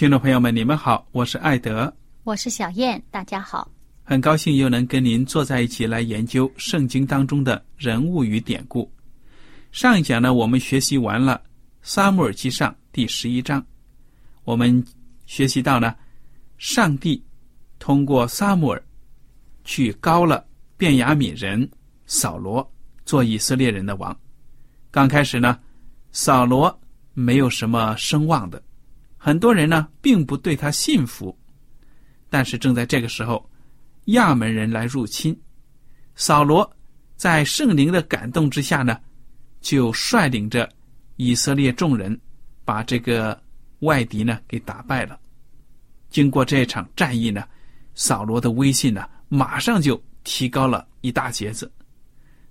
听众朋友们，你们好，我是艾德，我是小燕，大家好，很高兴又能跟您坐在一起来研究圣经当中的人物与典故。上一讲呢，我们学习完了。撒母耳记上第十一章，我们学习到呢，上帝通过撒母耳去高了便雅悯人扫罗做以色列人的王。刚开始呢，扫罗没有什么声望的，很多人呢并不对他信服。但是正在这个时候，亚门人来入侵，扫罗在圣灵的感动之下呢，就率领着。以色列众人把这个外敌呢给打败了。经过这场战役呢，扫罗的威信呢马上就提高了一大截子。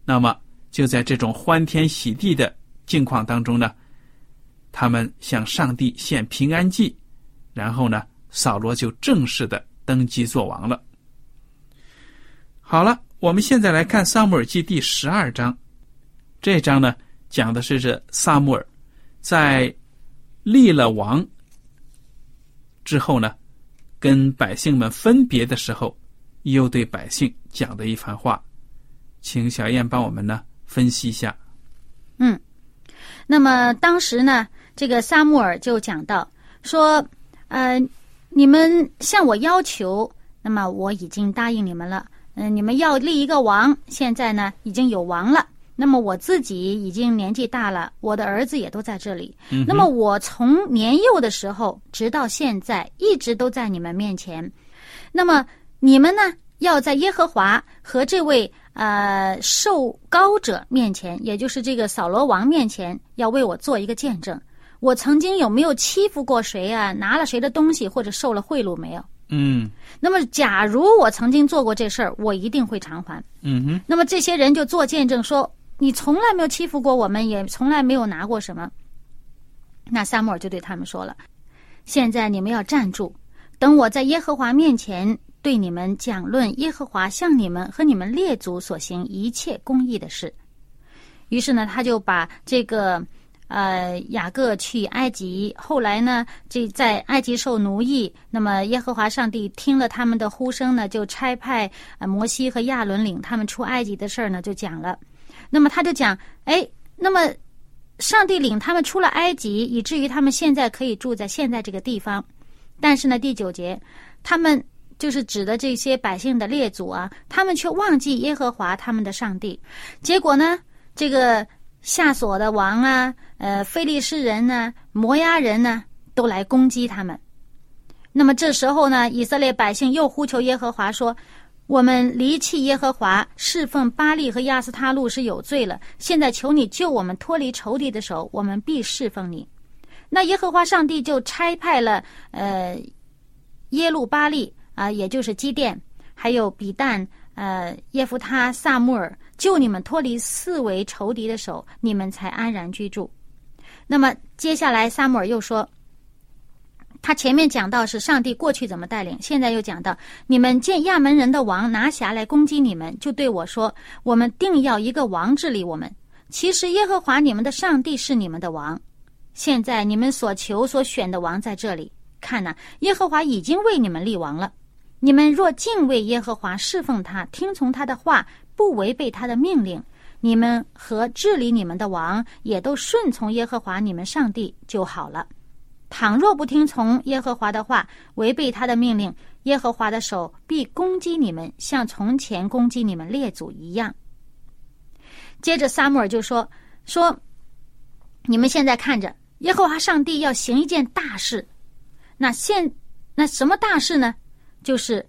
那么就在这种欢天喜地的境况当中呢，他们向上帝献平安祭，然后呢，扫罗就正式的登基做王了。好了，我们现在来看《撒母耳记》第十二章，这章呢。讲的是这萨穆尔在立了王之后呢，跟百姓们分别的时候，又对百姓讲的一番话，请小燕帮我们呢分析一下。嗯，那么当时呢，这个萨穆尔就讲到说，呃，你们向我要求，那么我已经答应你们了。嗯，你们要立一个王，现在呢已经有王了。那么我自己已经年纪大了，我的儿子也都在这里。那么我从年幼的时候直到现在，一直都在你们面前。那么你们呢，要在耶和华和这位呃受高者面前，也就是这个扫罗王面前，要为我做一个见证。我曾经有没有欺负过谁啊？拿了谁的东西，或者受了贿赂没有？嗯。那么，假如我曾经做过这事儿，我一定会偿还。嗯哼。那么这些人就做见证说。你从来没有欺负过我们，也从来没有拿过什么。那萨母尔就对他们说了：“现在你们要站住，等我在耶和华面前对你们讲论耶和华向你们和你们列祖所行一切公义的事。”于是呢，他就把这个呃雅各去埃及，后来呢，这在埃及受奴役。那么耶和华上帝听了他们的呼声呢，就差派摩西和亚伦领他们出埃及的事儿呢，就讲了。那么他就讲，哎，那么上帝领他们出了埃及，以至于他们现在可以住在现在这个地方。但是呢，第九节，他们就是指的这些百姓的列祖啊，他们却忘记耶和华他们的上帝。结果呢，这个夏所的王啊，呃，菲利士人呢，摩押人呢，都来攻击他们。那么这时候呢，以色列百姓又呼求耶和华说。我们离弃耶和华，侍奉巴利和亚斯他路是有罪了。现在求你救我们脱离仇敌的手，我们必侍奉你。那耶和华上帝就差派了呃耶路巴利啊，也就是基甸，还有比旦、呃耶夫他、萨穆尔救你们脱离四围仇敌的手，你们才安然居住。那么接下来，撒母耳又说，他前面讲到是上帝过去怎么带领，现在又讲到你们见亚门人的王拿辖来攻击你们，就对我说：“我们定要一个王治理我们。其实耶和华你们的上帝是你们的王。现在你们所求所选的王在这里，看呐，耶和华已经为你们立王了。你们若敬畏耶和华，侍奉他，听从他的话，不违背他的命令。”你们和治理你们的王也都顺从耶和华你们上帝就好了。倘若不听从耶和华的话，违背他的命令，耶和华的手必攻击你们，像从前攻击你们列祖一样。接着撒母耳就说：“说你们现在看着，耶和华上帝要行一件大事。那现那什么大事呢？就是。”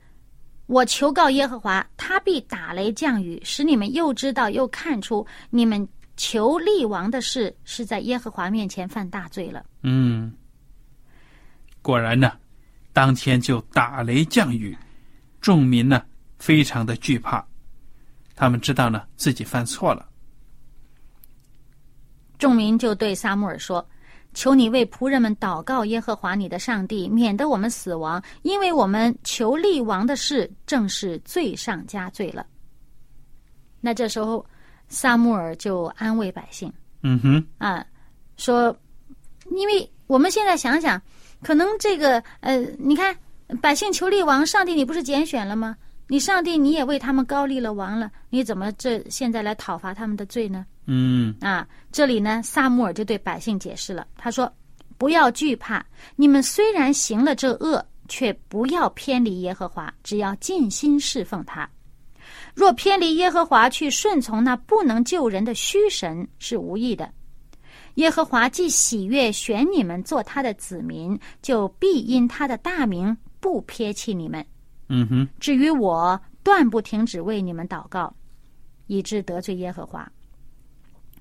我求告耶和华，他必打雷降雨，使你们又知道又看出，你们求立王的事是在耶和华面前犯大罪了。嗯，果然呢，当天就打雷降雨，众民呢非常的惧怕，他们知道呢自己犯错了。众民就对撒母耳说。求你为仆人们祷告耶和华你的上帝，免得我们死亡，因为我们求立王的事正是罪上加罪了。那这时候，撒母耳就安慰百姓，嗯哼，啊，说，因为我们现在想想，可能这个呃，你看百姓求立王，上帝你不是拣选了吗？你上帝你也为他们高立了王了，你怎么这现在来讨伐他们的罪呢？嗯啊，这里呢，萨穆尔就对百姓解释了。他说：“不要惧怕，你们虽然行了这恶，却不要偏离耶和华，只要尽心侍奉他。若偏离耶和华，去顺从那不能救人的虚神，是无益的。耶和华既喜悦选你们做他的子民，就必因他的大名不撇弃你们。嗯哼。至于我，断不停止为你们祷告，以致得罪耶和华。”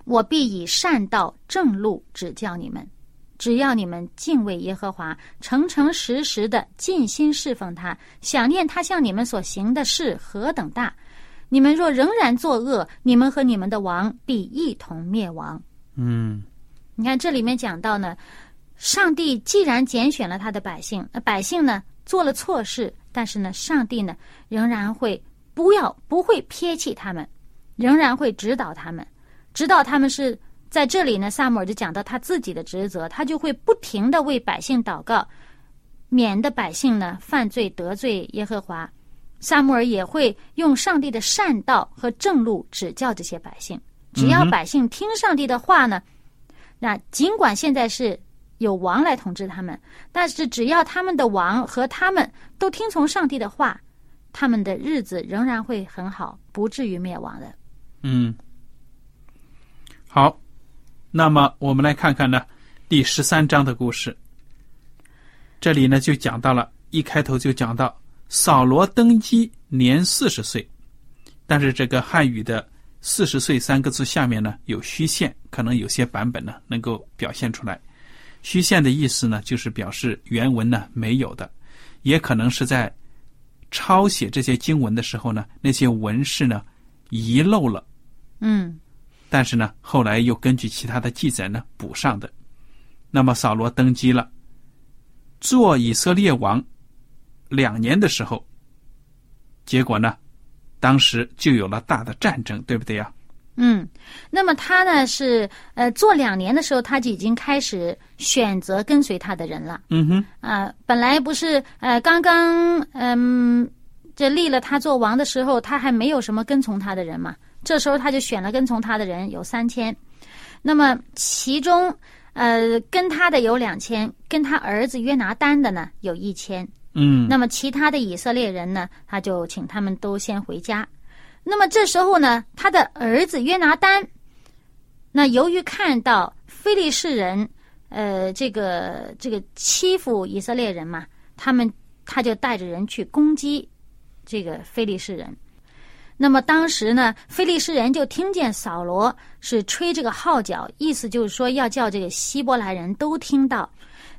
我必以善道正路指教你们，只要你们敬畏耶和华，诚诚实实的尽心侍奉他，想念他向你们所行的事何等大。你们若仍然作恶，你们和你们的王必一同灭亡。嗯，你看这里面讲到呢，上帝既然拣选了他的百姓，那百姓呢做了错事，但是呢，上帝呢仍然会不要不会撇弃他们，仍然会指导他们。知道他们是在这里呢，萨姆尔就讲到他自己的职责，他就会不停的为百姓祷告，免得百姓呢犯罪得罪耶和华。萨姆尔也会用上帝的善道和正路指教这些百姓。只要百姓听上帝的话呢，那尽管现在是有王来统治他们，但是只要他们的王和他们都听从上帝的话，他们的日子仍然会很好，不至于灭亡的。嗯。好，那么我们来看看呢，第十三章的故事。这里呢就讲到了，一开头就讲到扫罗登基年四十岁，但是这个汉语的“四十岁”三个字下面呢有虚线，可能有些版本呢能够表现出来。虚线的意思呢，就是表示原文呢没有的，也可能是在抄写这些经文的时候呢，那些文士呢遗漏了。嗯。但是呢，后来又根据其他的记载呢补上的。那么扫罗登基了，做以色列王两年的时候，结果呢，当时就有了大的战争，对不对呀？嗯，那么他呢是呃做两年的时候，他就已经开始选择跟随他的人了。嗯哼。啊，本来不是呃刚刚嗯这立了他做王的时候，他还没有什么跟从他的人嘛。这时候他就选了跟从他的人有三千，那么其中呃跟他的有两千，跟他儿子约拿丹的呢有一千，嗯，那么其他的以色列人呢，他就请他们都先回家。那么这时候呢，他的儿子约拿丹，那由于看到非利士人呃这个这个欺负以色列人嘛，他们他就带着人去攻击这个非利士人。那么当时呢，菲利士人就听见扫罗是吹这个号角，意思就是说要叫这个希伯来人都听到。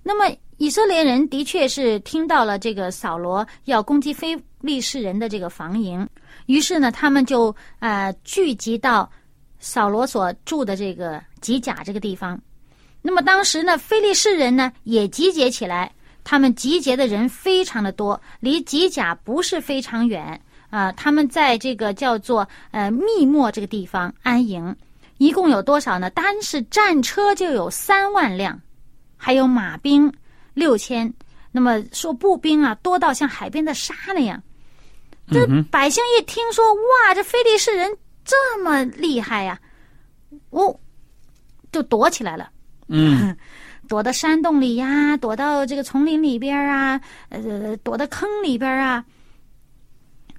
那么以色列人的确是听到了这个扫罗要攻击非利士人的这个防营，于是呢，他们就呃聚集到扫罗所住的这个吉甲这个地方。那么当时呢，非利士人呢也集结起来，他们集结的人非常的多，离吉甲不是非常远啊。他们在这个叫做呃密墨这个地方安营，一共有多少呢？单是战车就有三万辆，还有马兵六千。那么说步兵啊，多到像海边的沙那样。这百姓一听说，哇，这非利士人这么厉害呀，哦，就躲起来了。嗯，躲到山洞里呀，躲到这个丛林里边啊，呃，躲到坑里边啊。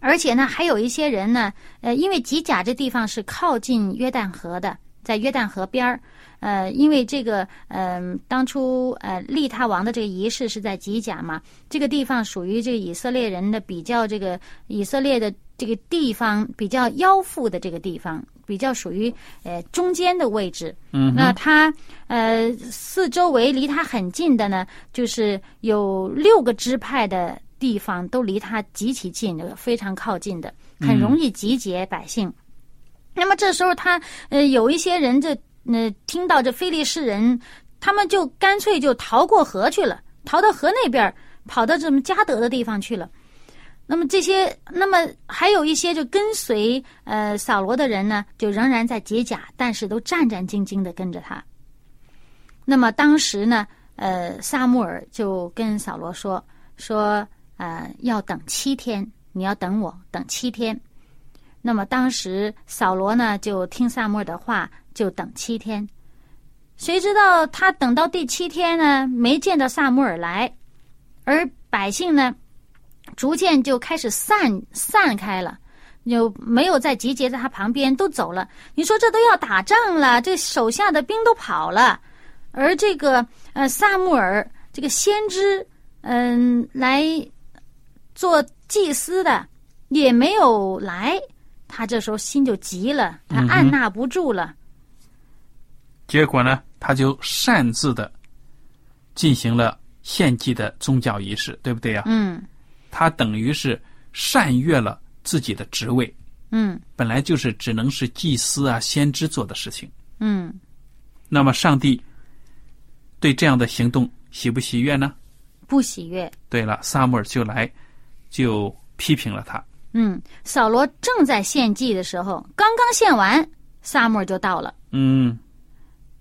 而且呢，还有一些人呢，呃，因为吉甲这地方是靠近约旦河的，在约旦河边儿，呃，因为这个，嗯，当初呃利他王的这个仪式是在吉甲嘛，这个地方属于这个以色列人的比较这个以色列的这个地方比较腰腹的这个地方，比较属于呃中间的位置。嗯，那他呃四周围离他很近的呢，就是有六个支派的地方都离他极其近，非常靠近的，很容易集结百姓。那么这时候他呃有一些人这呃听到这非利士人，他们就干脆就逃过河去了，逃到河那边，跑到这么加德的地方去了。那么这些，那么还有一些就跟随呃扫罗的人呢，就仍然在解甲，但是都战战兢兢的跟着他。那么当时呢，呃，撒母耳就跟扫罗说说，呃，要等七天，你要等我等七天。那么当时扫罗呢，就听撒母耳的话，就等七天。谁知道他等到第七天呢，没见到撒母耳来，而百姓呢？逐渐就开始散散开了，就没有再集结在他旁边，都走了。你说这都要打仗了，这手下的兵都跑了，而这个呃萨穆尔这个先知，嗯，来做祭司的也没有来，他这时候心就急了，他按捺不住了。结果呢，他就擅自的进行了献祭的宗教仪式，对不对呀？嗯。他等于是擅越了自己的职位，嗯，本来就是只能是祭司啊、先知做的事情，嗯。那么上帝对这样的行动喜不喜悦呢？不喜悦。对了，萨母尔就来就批评了他。嗯，扫罗正在献祭的时候，刚刚献完，萨母耳就到了。嗯。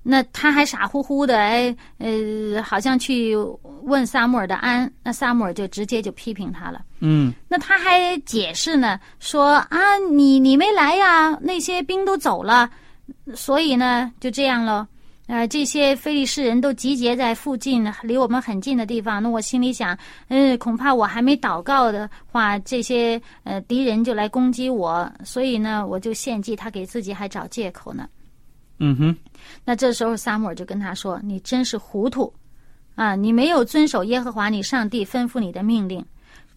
那他还傻乎乎的，哎，呃，好像去问萨穆尔的安，那萨穆尔就直接就批评他了。嗯，那他还解释呢，说啊，你你没来呀，那些兵都走了，所以呢就这样了。呃，这些非利士人都集结在附近，离我们很近的地方。那我心里想，嗯，恐怕我还没祷告的话，这些呃敌人就来攻击我，所以呢，我就献祭，他给自己还找借口呢。嗯哼，那这时候撒母耳就跟他说：“你真是糊涂，啊！你没有遵守耶和华你上帝吩咐你的命令。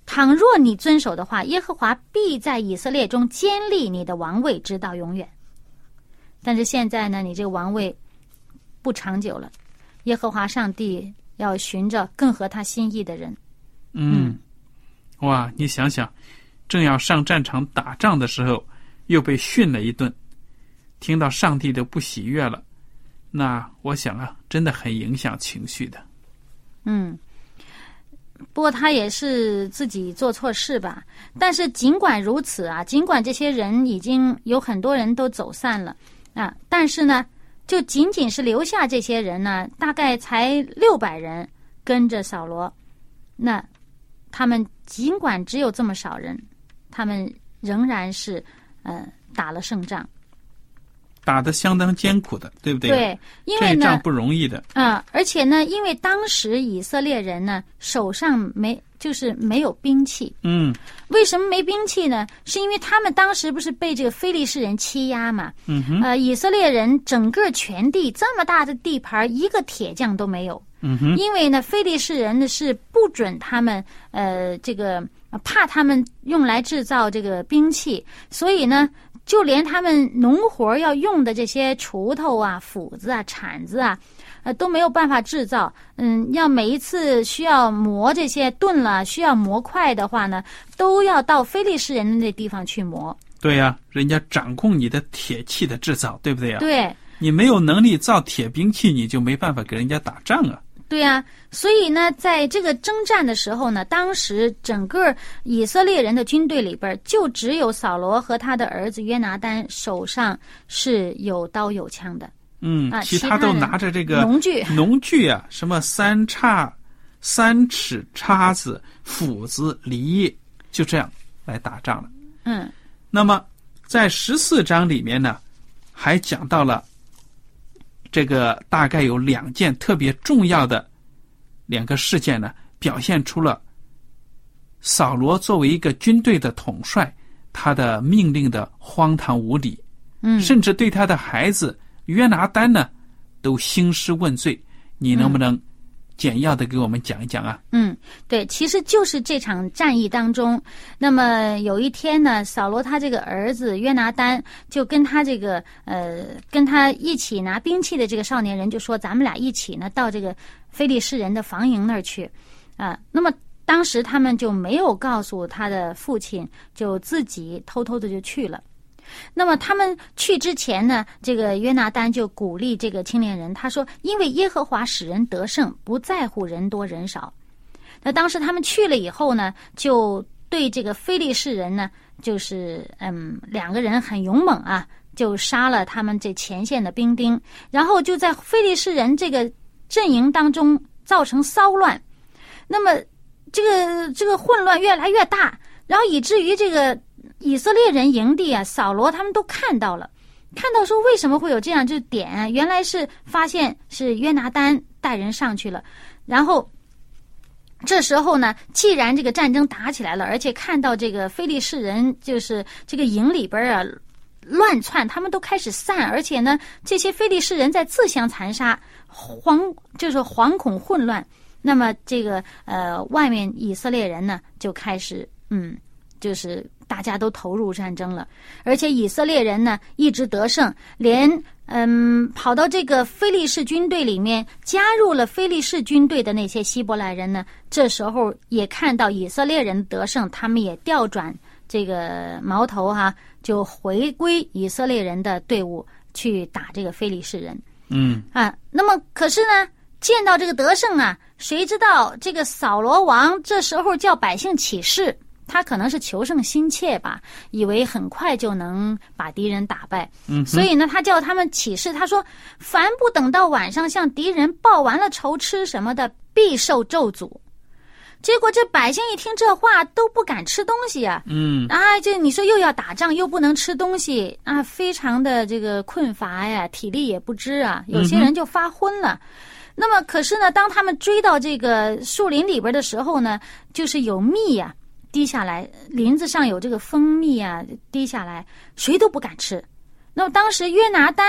倘若你遵守的话，耶和华必在以色列中坚立你的王位，直到永远。但是现在呢，你这个王位不长久了。耶和华上帝要寻着更合他心意的人。嗯，哇！你想想，正要上战场打仗的时候，又被训了一顿。”听到上帝的不喜悦了，那我想啊，真的很影响情绪的。嗯，不过他也是自己做错事吧。但是尽管如此啊，尽管这些人已经有很多人都走散了啊，但是呢，就仅仅是留下这些人呢，大概才六百人跟着扫罗。那他们尽管只有这么少人，他们仍然是呃打了胜仗。打得相当艰苦的，对不对？对，因为呢，不容易的。嗯，而且呢，因为当时以色列人呢手上没就是没有兵器。嗯。为什么没兵器呢？是因为他们当时不是被这个非利士人欺压嘛？嗯哼。呃，以色列人整个全地这么大的地盘，一个铁匠都没有。嗯哼。因为呢，非利士人呢是不准他们呃这个怕他们用来制造这个兵器，所以呢。就连他们农活要用的这些锄头啊、斧子啊、铲子啊，呃都没有办法制造。嗯，要每一次需要磨这些钝了，需要磨快的话呢，都要到非利士人的那地方去磨。对呀、人家掌控你的铁器的制造，对不对呀？对。你没有能力造铁兵器，你就没办法给人家打仗啊。对呀、所以呢，在这个征战的时候呢，当时整个以色列人的军队里边儿，就只有扫罗和他的儿子约拿丹手上是有刀有枪的，嗯，啊其他都拿着这个农具。农具啊，什么三叉、三尺叉子、斧子、犁，就这样来打仗了。嗯。那么在十四章里面呢，还讲到了这个大概有两件特别重要的两个事件呢，表现出了扫罗作为一个军队的统帅，他的命令的荒唐无理，嗯，甚至对他的孩子约拿丹呢，都兴师问罪。你能不能简要的给我们讲一讲啊？嗯，对，其实就是这场战役当中，那么有一天呢，扫罗他这个儿子约拿丹就跟他这个呃跟他一起拿兵器的这个少年人就说，咱们俩一起呢到这个非利士人的防营那儿去，啊，那么当时他们就没有告诉他的父亲，就自己偷偷的就去了。那么他们去之前呢，这个约拿丹就鼓励这个青年人，他说：“因为耶和华使人得胜，不在乎人多人少。”那当时他们去了以后呢，就对这个非利士人呢，就是嗯，两个人很勇猛啊，就杀了他们这前线的兵丁，然后就在非利士人这个阵营当中造成骚乱。那么这个这个混乱越来越大，然后以至于这个以色列人营地啊，扫罗他们都看到了，看到说为什么会有这样就点，原来是发现是约拿丹带人上去了，然后。这时候呢，既然这个战争打起来了，而且看到这个非利士人就是这个营里边啊乱窜，他们都开始散，而且呢，这些非利士人在自相残杀，惶就是惶恐混乱。那么这个呃，外面以色列人呢就开始嗯，就是大家都投入战争了，而且以色列人呢一直得胜，连嗯跑到这个非利士军队里面加入了非利士军队的那些希伯来人呢，这时候也看到以色列人得胜，他们也调转这个矛头哈、就回归以色列人的队伍去打这个非利士人。嗯，啊，那么可是呢，见到这个得胜啊，谁知道这个扫罗王这时候叫百姓起誓，他可能是求胜心切吧，以为很快就能把敌人打败，嗯所以呢，他叫他们起誓，他说：凡不等到晚上向敌人报完了仇吃什么的，必受咒诅。结果这百姓一听这话，都不敢吃东西啊。嗯，啊，这你说又要打仗，又不能吃东西啊，非常的这个困乏呀，体力也不支啊，有些人就发昏了。那么，可是呢，当他们追到这个树林里边的时候呢，就是有蜜呀、滴下来，林子上有这个蜂蜜啊滴下来，谁都不敢吃。那么当时约拿丹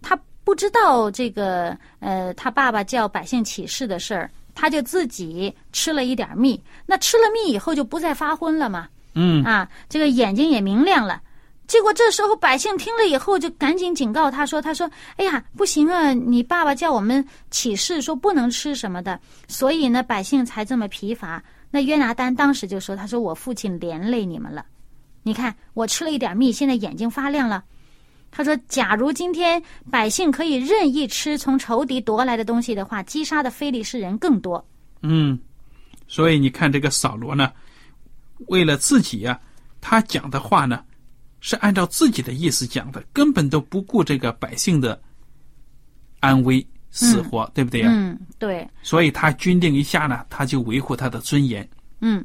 他不知道这个呃，他爸爸叫百姓起誓的事儿，他就自己吃了一点蜜。那吃了蜜以后就不再发昏了嘛，嗯，啊，这个眼睛也明亮了。结果这时候百姓听了以后，就赶紧警告他说：“他说，哎呀，不行啊，你爸爸叫我们起誓说不能吃什么的，所以呢，百姓才这么疲乏。”那约拿丹当时就说：“他说我父亲连累你们了，你看我吃了一点蜜，现在眼睛发亮了。”他说：“假如今天百姓可以任意吃从仇敌夺来的东西的话，击杀的非利士人更多。嗯，所以你看这个扫罗呢，为了自己呀、他讲的话呢，是按照自己的意思讲的，根本都不顾这个百姓的安危死活，对不对呀、嗯，对。所以他军令一下呢，他就维护他的尊严。嗯，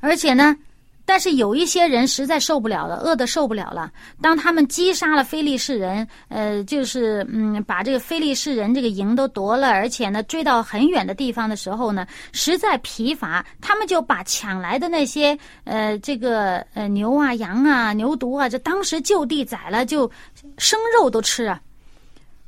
而且呢，但是有一些人实在受不了了，饿的受不了了。当他们击杀了非利士人，呃，就是嗯，把这个非利士人这个营都夺了，而且呢，追到很远的地方的时候呢，实在疲乏，他们就把抢来的那些呃，这个呃牛啊、羊啊、牛犊啊，这当时就地宰了，就生肉都吃啊。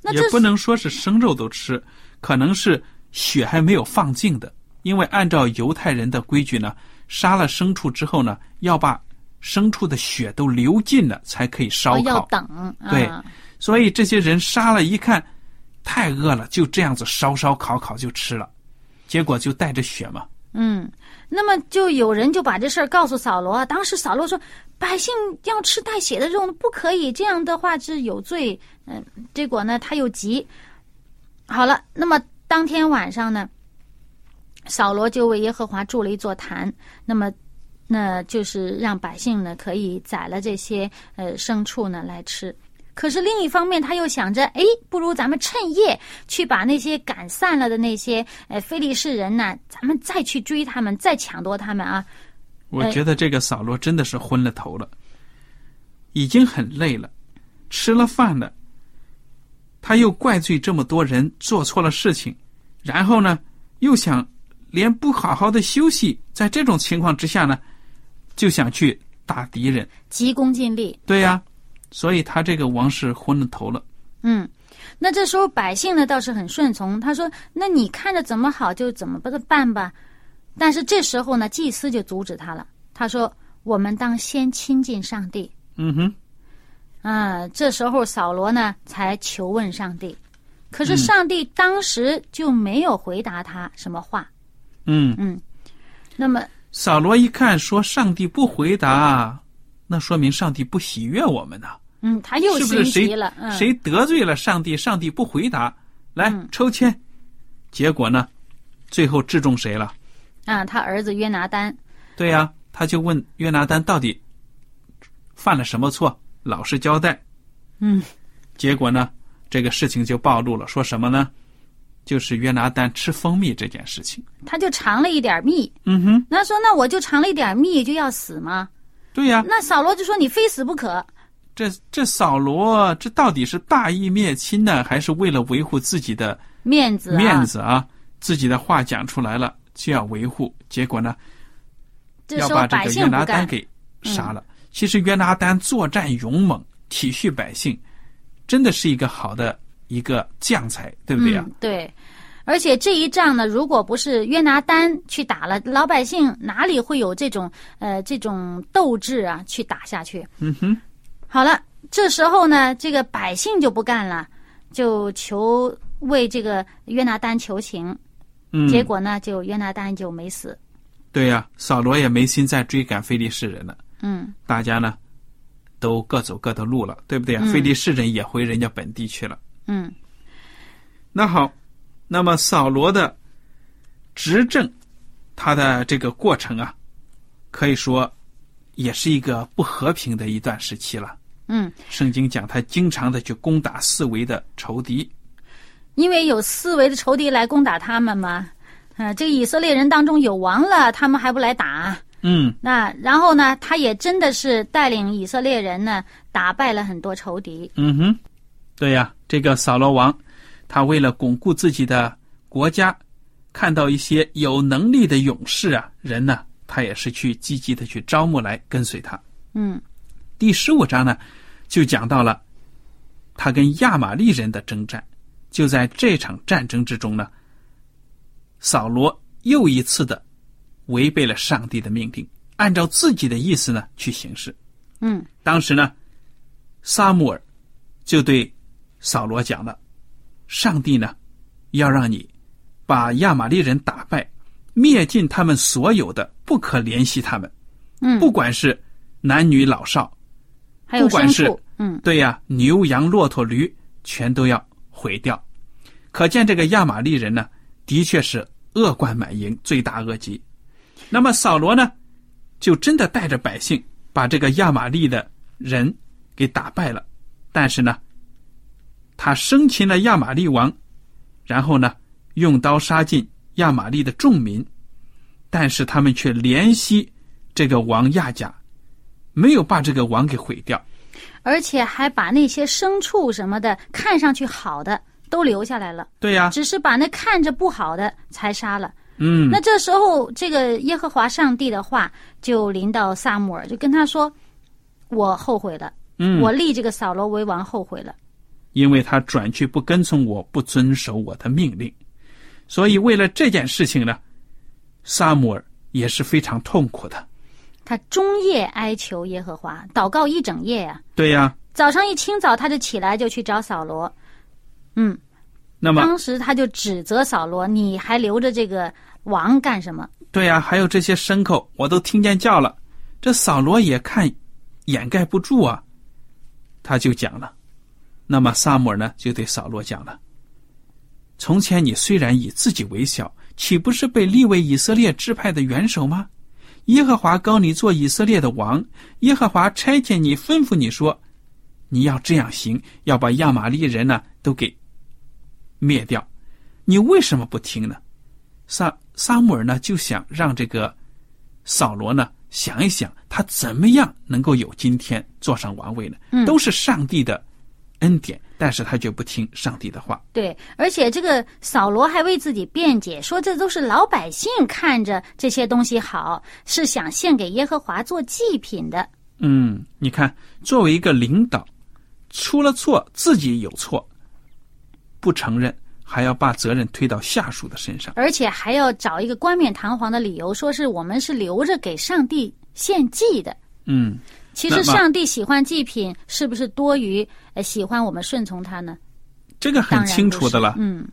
那也不能说是生肉都吃，可能是血还没有放净的。因为按照犹太人的规矩呢，杀了牲畜之后呢，要把牲畜的血都流尽了才可以烧哦要烤。等，对啊所以这些人杀了，一看太饿了，就这样子烧烧烤烤就吃了，结果就带着血嘛。嗯，那么就有人就把这事儿告诉扫罗。当时扫罗说：“百姓要吃带血的肉，不可以，这样的话是有罪。”嗯，结果呢，他又急。好了，那么当天晚上呢，扫罗就为耶和华筑了一座坛，那么。那就是让百姓呢可以宰了这些呃牲畜呢来吃，可是另一方面他又想着，哎，不如咱们趁夜去把那些赶散了的那些呃非利士人呢，咱们再去追他们，再抢夺他们啊！我觉得这个扫罗真的是昏了头了，已经很累了，吃了饭了，他又怪罪这么多人做错了事情，然后呢，又想连不好好的休息，在这种情况之下呢，就想去打敌人。急功近利，对呀、所以他这个王是昏了头了。嗯，那这时候百姓呢倒是很顺从，他说：“那你看着怎么好就怎么办吧。”但是这时候呢，祭司就阻止他了。他说：“我们当先亲近上帝。嗯哼，”啊，这时候扫罗呢才求问上帝，可是上帝当时就没有回答他什么话。嗯，那么，扫罗一看说上帝不回答，那说明上帝不喜悦我们呢、嗯，他又是不是谁心急了。嗯，谁得罪了上帝，上帝不回答，来、抽签，结果呢，最后制中谁了？啊？他儿子约拿丹。对呀、他就问约拿丹到底犯了什么错，老实交代。嗯，结果呢，这个事情就暴露了，说什么呢？就是约拿丹吃蜂蜜这件事情。他就尝了一点蜜，嗯哼，那说那我就尝了一点蜜就要死吗？对呀、那扫罗就说你非死不可。这这扫罗这到底是大义灭亲呢，还是为了维护自己的面子、啊，面子啊？自己的话讲出来了就要维护，结果呢，要把这个约拿丹给杀了。其实约拿丹作战勇猛，体恤百姓，真的是一个好的一个将才，对不对啊？嗯，对。而且这一仗呢，如果不是约拿丹去打了，老百姓哪里会有这种呃这种斗志啊去打下去？嗯哼，好了，这时候呢，这个百姓就不干了，就求为这个约拿丹求情。嗯，结果呢，就约拿丹就没死。对呀、扫罗也没心再追赶非利士人了。嗯大家呢都各走各的路了，对不对啊？嗯非利士人也回人家本地去了。嗯那好，那么扫罗的执政，他的这个过程啊，可以说也是一个不和平的一段时期了。嗯，圣经讲他经常的去攻打四围的仇敌。因为有四围的仇敌来攻打他们嘛。呃，这个以色列人当中有王了，他们还不来打？嗯，那然后呢，他也真的是带领以色列人呢，打败了很多仇敌。嗯哼，对呀，这个扫罗王，他为了巩固自己的国家，看到一些有能力的勇士啊人呢，他也是去积极的去招募来跟随他。嗯第十五章呢，就讲到了他跟亚玛力人的征战。就在这场战争之中呢，扫罗又一次的违背了上帝的命令，按照自己的意思呢去行事。嗯当时呢，撒母耳就对扫罗讲了：“上帝呢，要让你把亚玛力人打败，灭尽他们所有的，不可怜惜他们，嗯，不管是男女老少，还有不管是。嗯对呀，牛羊骆驼驴全都要毁掉。可见这个亚玛力人呢，的确是恶贯满盈，罪大恶极。那么扫罗呢，就真的带着百姓把这个亚玛力的人给打败了。但是呢，他生擒了亚玛力王，然后呢，用刀杀尽亚玛力的众民，但是他们却怜惜这个王亚甲，没有把这个王给毁掉。而且还把那些牲畜什么的看上去好的都留下来了，对呀、只是把那看着不好的才杀了。嗯，那这时候，这个耶和华上帝的话就临到撒母耳，就跟他说：“我后悔了，嗯，我立这个扫罗为王后悔了。因为他转去不跟从我，不遵守我的命令，所以为了这件事情呢，撒母耳也是非常痛苦的。他终夜哀求耶和华，祷告一整夜啊。对呀、早上一清早他就起来就去找扫罗，嗯，那么当时他就指责扫罗，你还留着这个王干什么？对呀、还有这些牲口，我都听见叫了。这扫罗也看掩盖不住啊，他就讲了。那么萨母尔呢，就对扫罗讲了：从前你虽然以自己为小，岂不是被立为以色列支派的元首吗？耶和华高你做以色列的王，耶和华差遣你，吩咐你说，你要这样行，要把亚玛利人呢都给灭掉。你为什么不听呢？萨萨母耳呢就想让这个扫罗呢想一想，他怎么样能够有今天坐上王位呢？嗯都是上帝的恩典，但是他却不听上帝的话。对，而且这个扫罗还为自己辩解，说这都是老百姓看着这些东西好，是想献给耶和华做祭品的。嗯，你看，作为一个领导，出了错自己有错，不承认，还要把责任推到下属的身上。而且还要找一个冠冕堂皇的理由，说是我们是留着给上帝献祭的。嗯，其实上帝喜欢祭品，是不是多于呃喜欢我们顺从他呢？这个很清楚的了。嗯，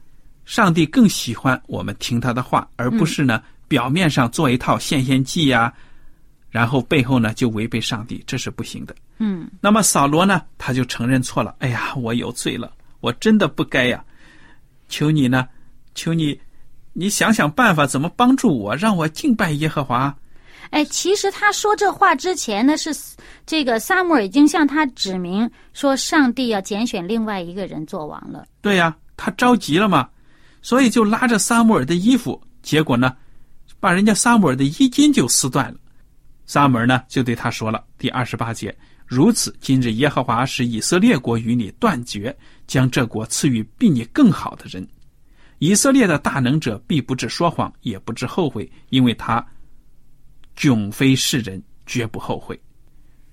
上帝更喜欢我们听他的话，而不是呢、表面上做一套献献祭呀、然后背后呢就违背上帝，这是不行的。嗯，那么扫罗呢，他就承认错了。哎呀，我有罪了，我真的不该呀！求你呢，求你，你想想办法，怎么帮助我，让我敬拜耶和华。哎，其实他说这话之前呢，是这个撒母耳已经向他指明说，上帝要拣选另外一个人做王了。对呀、他着急了嘛，所以就拉着撒母耳的衣服，结果呢，把人家撒母耳的衣襟就撕断了。撒母耳呢就对他说了，第二十八节：如此，今日耶和华使以色列国与你断绝，将这国赐予比你更好的人。以色列的大能者必不致说谎，也不致后悔，因为他迥非世人，绝不后悔。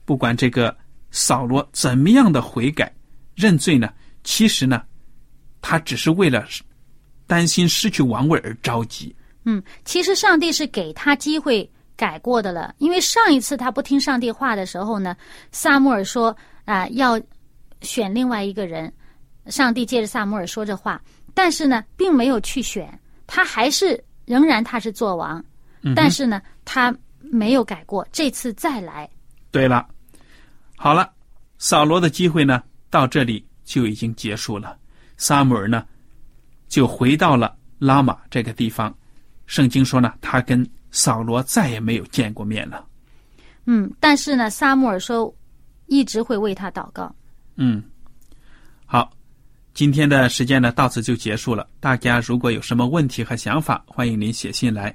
不管这个扫罗怎么样的悔改认罪呢，其实呢，他只是为了担心失去王位而着急。嗯，其实上帝是给他机会改过的了，因为上一次他不听上帝话的时候呢，萨母尔说啊、要选另外一个人，上帝借着萨母尔说这话，但是呢，并没有去选，他还是仍然他是做王，嗯但是呢，他没有改过，这次再来，对了，好了，扫罗的机会呢，到这里就已经结束了。撒母耳呢，就回到了拉玛这个地方。圣经说呢，他跟扫罗再也没有见过面了。嗯，但是呢，撒母耳说一直会为他祷告。嗯，好，今天的时间呢到此就结束了。大家如果有什么问题和想法，欢迎您写信来。